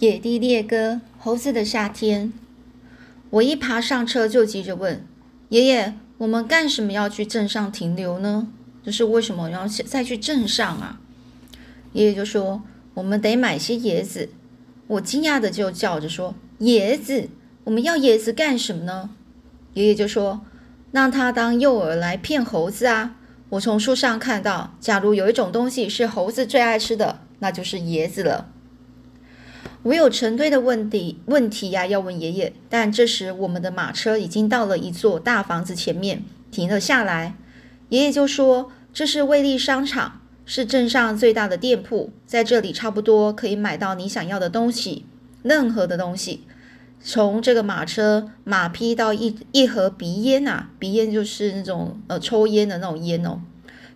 野地猎歌，猴子的夏天。我一爬上车就急着问爷爷：“我们干什么要去镇上停留呢？就是为什么要再去镇上啊？”爷爷就说：“我们得买些椰子。”我惊讶的就叫着说：“椰子？我们要椰子干什么呢？”爷爷就说：“让他当诱饵来骗猴子啊！我从树上看到，假如有一种东西是猴子最爱吃的，那就是椰子了。”我有成堆的问题问题呀，要问爷爷。但这时，我们的马车已经到了一座大房子前面，停了下来。爷爷就说：“这是威力商场，是镇上最大的店铺，在这里差不多可以买到你想要的东西，任何的东西。从这个马车、马匹到一一盒鼻烟呐，鼻烟就是那种呃抽烟的那种烟哦，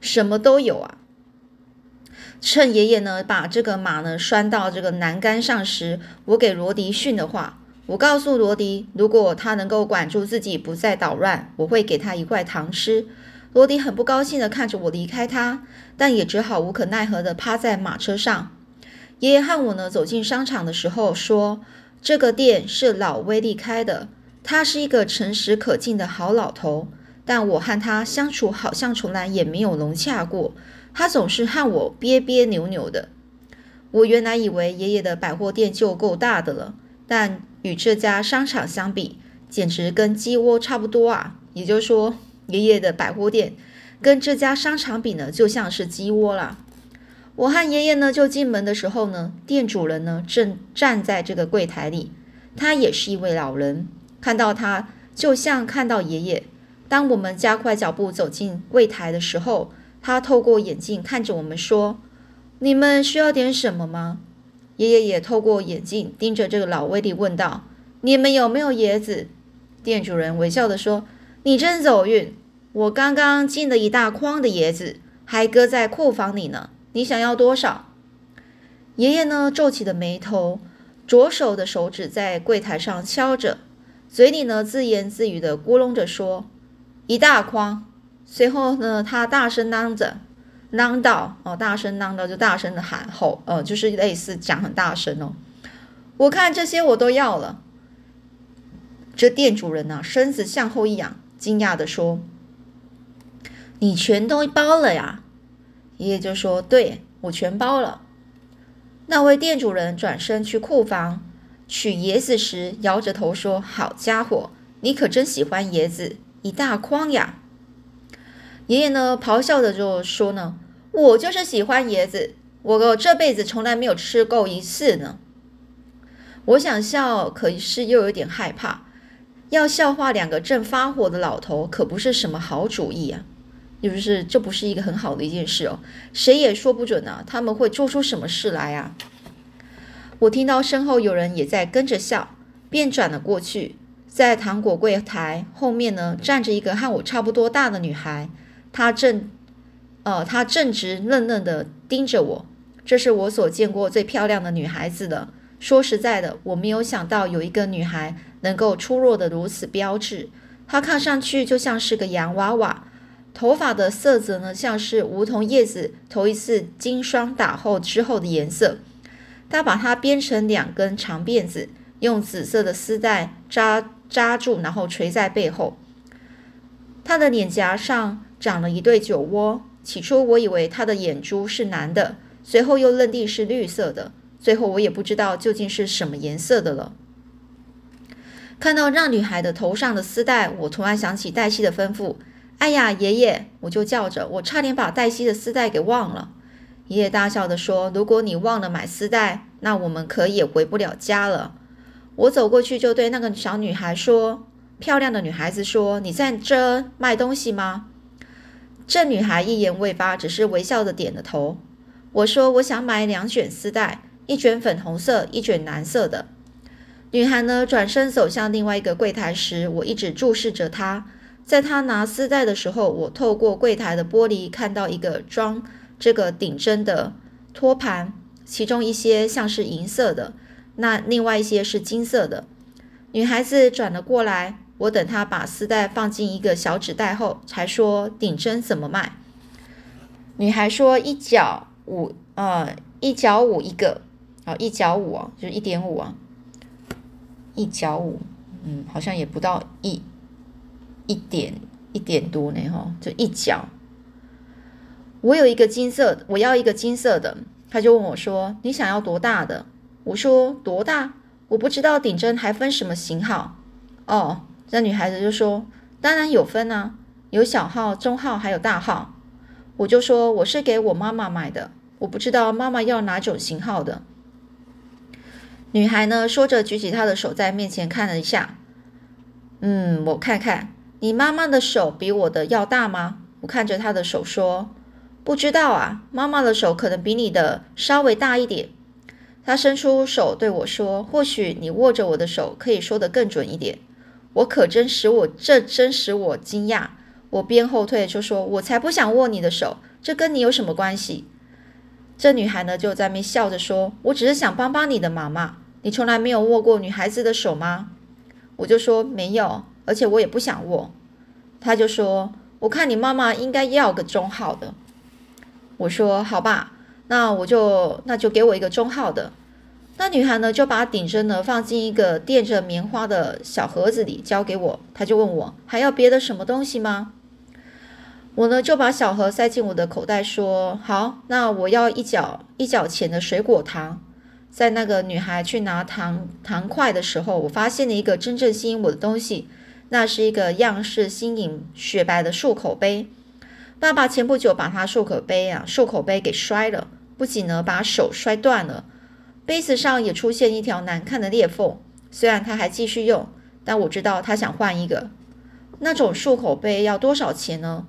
什么都有啊。”趁爷爷呢把这个马呢拴到这个栏杆上时，我给罗迪训的话，我告诉罗迪，如果他能够管住自己不再捣乱，我会给他一块糖吃。罗迪很不高兴地看着我离开他，但也只好无可奈何地趴在马车上。爷爷和我呢走进商场的时候说，这个店是老威利开的，他是一个诚实可敬的好老头，但我和他相处好像从来也没有融洽过。他总是和我别别扭扭的。我原来以为爷爷的百货店就够大的了，但与这家商场相比，简直跟鸡窝差不多啊！也就是说，爷爷的百货店跟这家商场比呢，就像是鸡窝啦。我和爷爷呢，就进门的时候呢，店主人呢正站在这个柜台里，他也是一位老人。看到他，就像看到爷爷。当我们加快脚步走进柜台的时候，他透过眼镜看着我们说：“你们需要点什么吗？”爷爷也透过眼镜盯着这个老威利问道：“你们有没有椰子？”店主人微笑的说：“你真走运，我刚刚进了一大筐的椰子，还搁在库房里呢。你想要多少？”爷爷呢皱起了眉头，左手的手指在柜台上敲着，嘴里呢自言自语的咕哝着说：“一大筐。”随后呢，他大声嚷着，嚷道：“哦，大声嚷道，就大声的喊吼，呃，就是类似讲很大声哦。我看这些我都要了。”这店主人呢，身子向后一仰，惊讶的说：“你全都包了呀？”爷爷就说：“对，我全包了。”那位店主人转身去库房取椰子时，摇着头说：“好家伙，你可真喜欢椰子，一大筐呀！”爷爷呢，咆哮的就说呢：“我就是喜欢椰子，我这辈子从来没有吃够一次呢。”我想笑，可是又有点害怕。要笑话两个正发火的老头，可不是什么好主意啊！是不是这不是一个很好的一件事哦，谁也说不准呢，他们会做出什么事来啊！我听到身后有人也在跟着笑，便转了过去，在糖果柜台后面呢，站着一个和我差不多大的女孩。他正，呃，他正直愣愣的盯着我，这是我所见过最漂亮的女孩子了。说实在的，我没有想到有一个女孩能够出落得如此标致。她看上去就像是个洋娃娃，头发的色泽呢，像是梧桐叶子头一次经霜打后之后的颜色。她把它编成两根长辫子，用紫色的丝带扎扎住，然后垂在背后。她的脸颊上。长了一对酒窝。起初我以为他的眼珠是蓝的，随后又认定是绿色的，最后我也不知道究竟是什么颜色的了。看到那女孩的头上的丝带，我突然想起黛西的吩咐：“哎呀，爷爷！”我就叫着，我差点把黛西的丝带给忘了。爷爷大笑的说：“如果你忘了买丝带，那我们可也回不了家了。”我走过去就对那个小女孩说：“漂亮的女孩子说，你在这卖东西吗？”这女孩一言未发，只是微笑的点了头。我说：“我想买两卷丝带，一卷粉红色，一卷蓝色的。”女孩呢，转身走向另外一个柜台时，我一直注视着她。在她拿丝带的时候，我透过柜台的玻璃看到一个装这个顶针的托盘，其中一些像是银色的，那另外一些是金色的。女孩子转了过来。我等他把丝带放进一个小纸袋后，才说顶针怎么卖。女孩说一角五，呃，一角五一个。啊，一角五啊，就是一点五啊，一角五，嗯，好像也不到一一点一点多呢，哈，就一角。我有一个金色，我要一个金色的。他就问我说：“你想要多大的？”我说：“多大？我不知道顶针还分什么型号。”哦，这女孩子就说：“当然有分啊，有小号、中号还有大号。”我就说：“我是给我妈妈买的，我不知道妈妈要哪种型号的。”女孩呢说着，举起她的手在面前看了一下。嗯，我看看，你妈妈的手比我的要大吗？我看着她的手说。不知道啊，妈妈的手可能比你的稍微大一点。她伸出手对我说：“或许你握着我的手可以说得更准一点。”我可真使我这真使我惊讶。我边后退就说：“我才不想握你的手，这跟你有什么关系？”这女孩呢就在那笑着说：“我只是想帮帮你的妈妈。你从来没有握过女孩子的手吗？”我就说：“没有，而且我也不想握。”她就说：“我看你妈妈应该要个中号的。”我说好吧，那我就那就给我一个中号的。那女孩呢就把顶针呢放进一个垫着棉花的小盒子里，交给我。她就问我还要别的什么东西吗？我呢就把小盒塞进我的口袋，说好，那我要一角一角钱的水果糖。在那个女孩去拿糖糖块的时候，我发现了一个真正吸引我的东西，那是一个样式新颖、雪白的漱口杯。爸爸前不久把他漱口杯啊，漱口杯给摔了，不仅呢把手摔断了，杯子上也出现一条难看的裂缝。虽然他还继续用，但我知道他想换一个。那种漱口杯要多少钱呢？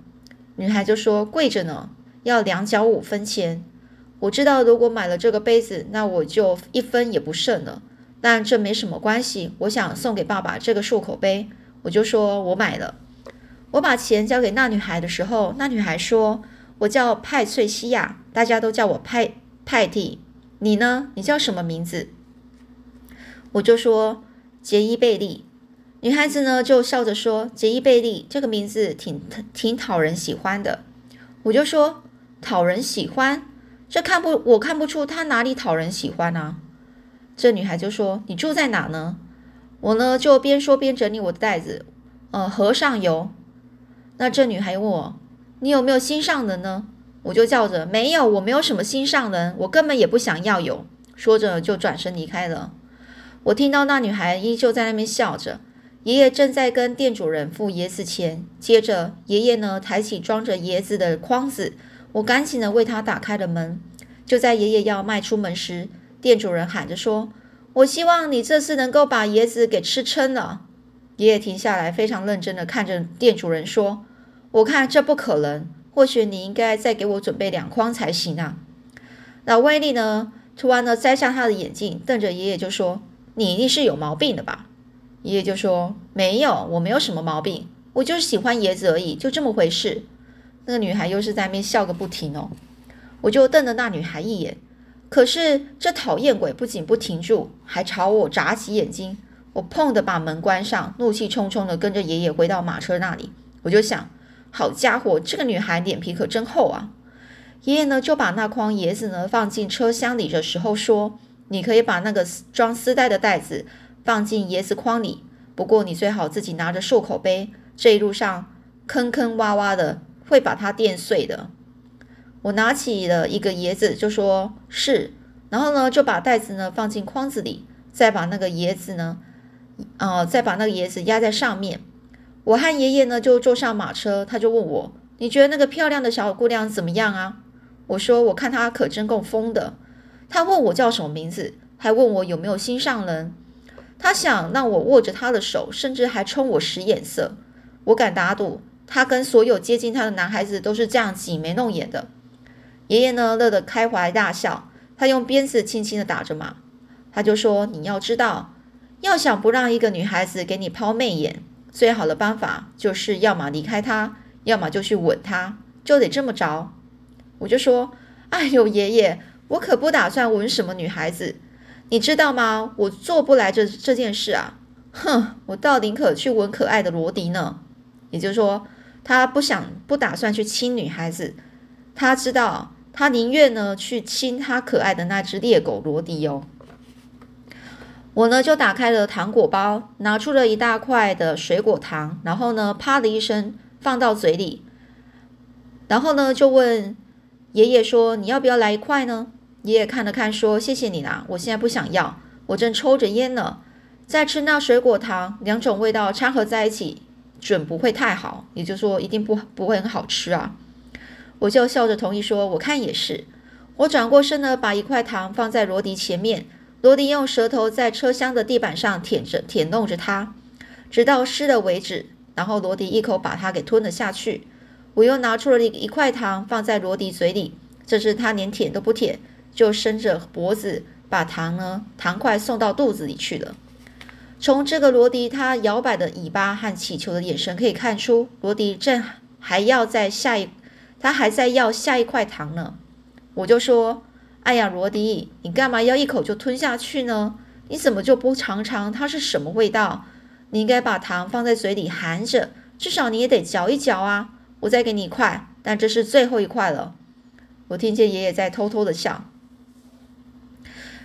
女孩就说贵着呢，要两角五分钱。我知道如果买了这个杯子，那我就一分也不剩了。但这没什么关系，我想送给爸爸这个漱口杯，我就说我买了。我把钱交给那女孩的时候，那女孩说：“我叫派翠西亚，大家都叫我派派蒂。你呢？你叫什么名字？”我就说：“杰伊贝利。”女孩子呢就笑着说：“杰伊贝利这个名字挺挺讨人喜欢的。”我就说：“讨人喜欢？这看不我看不出他哪里讨人喜欢啊。”这女孩就说：“你住在哪呢？”我呢就边说边整理我的袋子，呃，河上游。那这女孩问我：“你有没有心上人呢？”我就叫着：“没有，我没有什么心上人，我根本也不想要有。”说着就转身离开了。我听到那女孩依旧在那边笑着。爷爷正在跟店主人付椰子钱，接着爷爷呢抬起装着椰子的筐子，我赶紧的为他打开了门。就在爷爷要迈出门时，店主人喊着说：“我希望你这次能够把椰子给吃撑了。”爷爷停下来，非常认真的看着店主人说：“我看这不可能，或许你应该再给我准备两筐才行啊。”那威利呢？突然呢，摘下他的眼镜，瞪着爷爷就说：“你一定是有毛病的吧？”爷爷就说：“没有，我没有什么毛病，我就是喜欢椰子而已，就这么回事。”那个女孩又是在那边笑个不停哦。我就瞪了那女孩一眼，可是这讨厌鬼不仅不停住，还朝我眨起眼睛。我砰的把门关上，怒气冲冲的跟着爷爷回到马车那里。我就想，好家伙，这个女孩脸皮可真厚啊！爷爷呢就把那筐椰子呢放进车厢里的时候说：“你可以把那个装丝带的袋子放进椰子筐里，不过你最好自己拿着漱口杯，这一路上坑坑洼洼的，会把它垫碎的。”我拿起了一个椰子，就说是，然后呢就把袋子呢放进筐子里，再把那个椰子呢。哦，再把那个椰子压在上面。我和爷爷呢就坐上马车，他就问我：“你觉得那个漂亮的小姑娘怎么样啊？”我说：“我看她可真够疯的。”他问我叫什么名字，还问我有没有心上人。他想让我握着他的手，甚至还冲我使眼色。我敢打赌，他跟所有接近他的男孩子都是这样挤眉弄眼的。爷爷呢乐得开怀大笑，他用鞭子轻轻的打着马，他就说：“你要知道。”要想不让一个女孩子给你抛媚眼，最好的办法就是要么离开他，要么就去吻他，就得这么着。我就说：“哎呦，爷爷，我可不打算吻什么女孩子，你知道吗？我做不来这这件事啊！哼，我倒宁可去吻可爱的罗迪呢。也就是说，他不想不打算去亲女孩子，他知道他宁愿呢去亲他可爱的那只猎狗罗迪哦。”我呢就打开了糖果包，拿出了一大块的水果糖，然后呢啪的一声放到嘴里，然后呢就问爷爷说：“你要不要来一块呢？”爷爷看了看说：“谢谢你啦，我现在不想要，我正抽着烟呢。再吃那水果糖，两种味道掺合在一起，准不会太好，也就是说一定不不会很好吃啊。”我就笑着同意说：“我看也是。”我转过身呢，把一块糖放在罗迪前面。罗迪用舌头在车厢的地板上舔着、舔弄着它，直到湿了为止。然后罗迪一口把它给吞了下去。我又拿出了一一块糖放在罗迪嘴里，这时他连舔都不舔，就伸着脖子把糖呢糖块送到肚子里去了。从这个罗迪他摇摆的尾巴和乞求的眼神可以看出，罗迪正还要在下一，他还在要下一块糖呢。我就说。哎呀，罗迪，你干嘛要一口就吞下去呢？你怎么就不尝尝它是什么味道？你应该把糖放在嘴里含着，至少你也得嚼一嚼啊！我再给你一块，但这是最后一块了。我听见爷爷在偷偷的笑。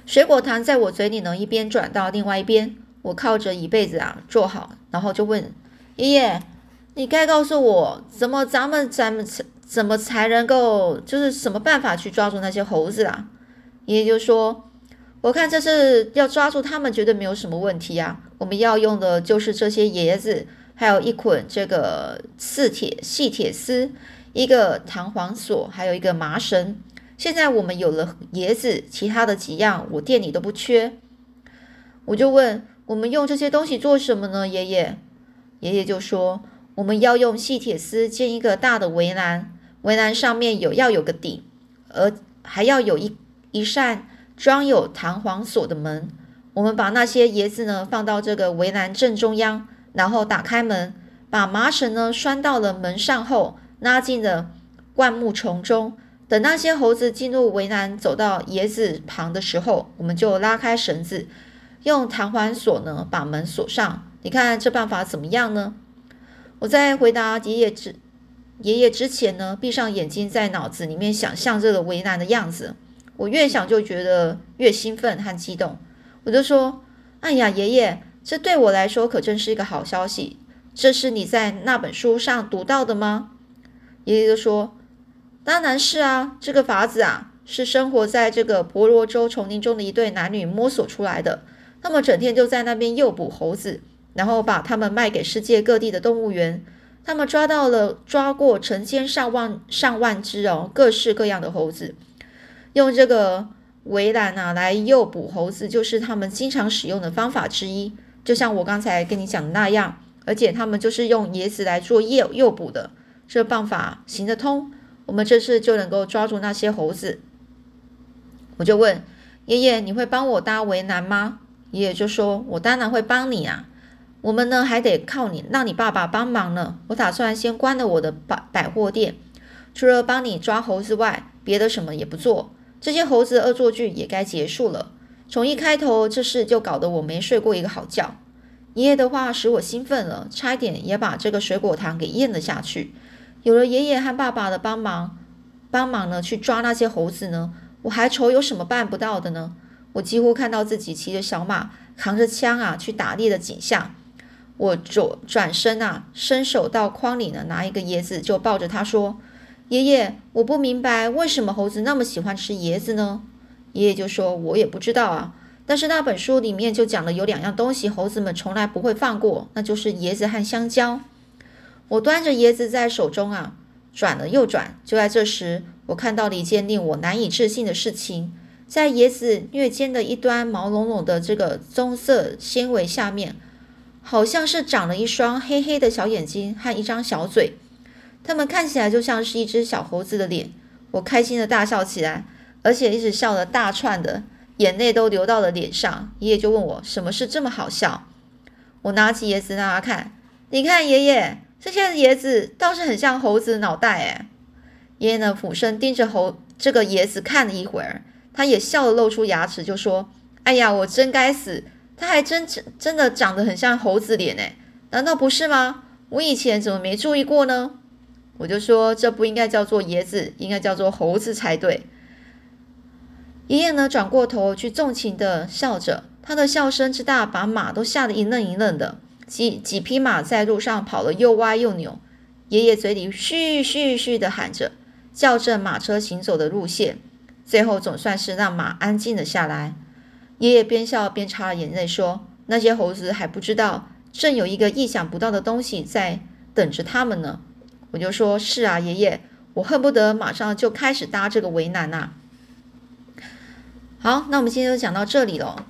水果糖在我嘴里呢，一边转到另外一边。我靠着椅背子啊坐好，然后就问爷爷：“你该告诉我，怎么咱们咱们怎么才能够，就是什么办法去抓住那些猴子啊？爷爷就说：“我看这次要抓住他们，绝对没有什么问题啊。我们要用的就是这些椰子，还有一捆这个刺铁细铁丝，一个弹簧锁，还有一个麻绳。现在我们有了椰子，其他的几样我店里都不缺。”我就问：“我们用这些东西做什么呢？”爷爷，爷爷就说：“我们要用细铁丝建一个大的围栏。”围栏上面有要有个顶，而还要有一一扇装有弹簧锁的门。我们把那些椰子呢放到这个围栏正中央，然后打开门，把麻绳呢拴到了门上后，拉进了灌木丛中。等那些猴子进入围栏，走到椰子旁的时候，我们就拉开绳子，用弹簧锁呢把门锁上。你看这办法怎么样呢？我在回答爷爷之。爷爷之前呢，闭上眼睛，在脑子里面想象这个为难的样子。我越想就觉得越兴奋和激动。我就说：“哎呀，爷爷，这对我来说可真是一个好消息。这是你在那本书上读到的吗？”爷爷就说：“当然是啊，这个法子啊，是生活在这个婆罗洲丛林中的一对男女摸索出来的。他们整天就在那边诱捕猴子，然后把它们卖给世界各地的动物园。”他们抓到了，抓过成千上万上万只哦，各式各样的猴子，用这个围栏啊来诱捕猴子，就是他们经常使用的方法之一。就像我刚才跟你讲的那样，而且他们就是用椰子来做诱诱捕的，这办法行得通。我们这次就能够抓住那些猴子。我就问爷爷：“你会帮我搭围栏吗？”爷爷就说：“我当然会帮你啊。”我们呢还得靠你，让你爸爸帮忙呢。我打算先关了我的百百货店，除了帮你抓猴子外，别的什么也不做。这些猴子恶作剧也该结束了。从一开头，这事就搞得我没睡过一个好觉。爷爷的话使我兴奋了，差一点也把这个水果糖给咽了下去。有了爷爷和爸爸的帮忙，帮忙呢去抓那些猴子呢，我还愁有什么办不到的呢？我几乎看到自己骑着小马，扛着枪啊去打猎的景象。我转转身啊，伸手到筐里呢，拿一个椰子，就抱着他说：“爷爷，我不明白为什么猴子那么喜欢吃椰子呢？”爷爷就说：“我也不知道啊，但是那本书里面就讲了有两样东西，猴子们从来不会放过，那就是椰子和香蕉。”我端着椰子在手中啊，转了又转。就在这时，我看到了一件令我难以置信的事情，在椰子略尖的一端毛茸茸的这个棕色纤维下面。好像是长了一双黑黑的小眼睛和一张小嘴，它们看起来就像是一只小猴子的脸。我开心的大笑起来，而且一直笑了大串的，眼泪都流到了脸上。爷爷就问我什么事这么好笑？我拿起椰子让他看，你看爷爷，这些椰子倒是很像猴子的脑袋诶。爷爷呢俯身盯着猴这个椰子看了一会儿，他也笑了，露出牙齿，就说：“哎呀，我真该死。”它还真真的长得很像猴子脸哎，难道不是吗？我以前怎么没注意过呢？我就说这不应该叫做椰子，应该叫做猴子才对。爷爷呢转过头去纵情的笑着，他的笑声之大，把马都吓得一愣一愣的。几几匹马在路上跑了又歪又扭，爷爷嘴里嘘嘘嘘的喊着，校正马车行走的路线。最后总算是让马安静了下来。爷爷边笑边擦了眼泪，说：“那些猴子还不知道，正有一个意想不到的东西在等着他们呢。”我就说：“是啊，爷爷，我恨不得马上就开始搭这个围栏呐。”好，那我们今天就讲到这里了。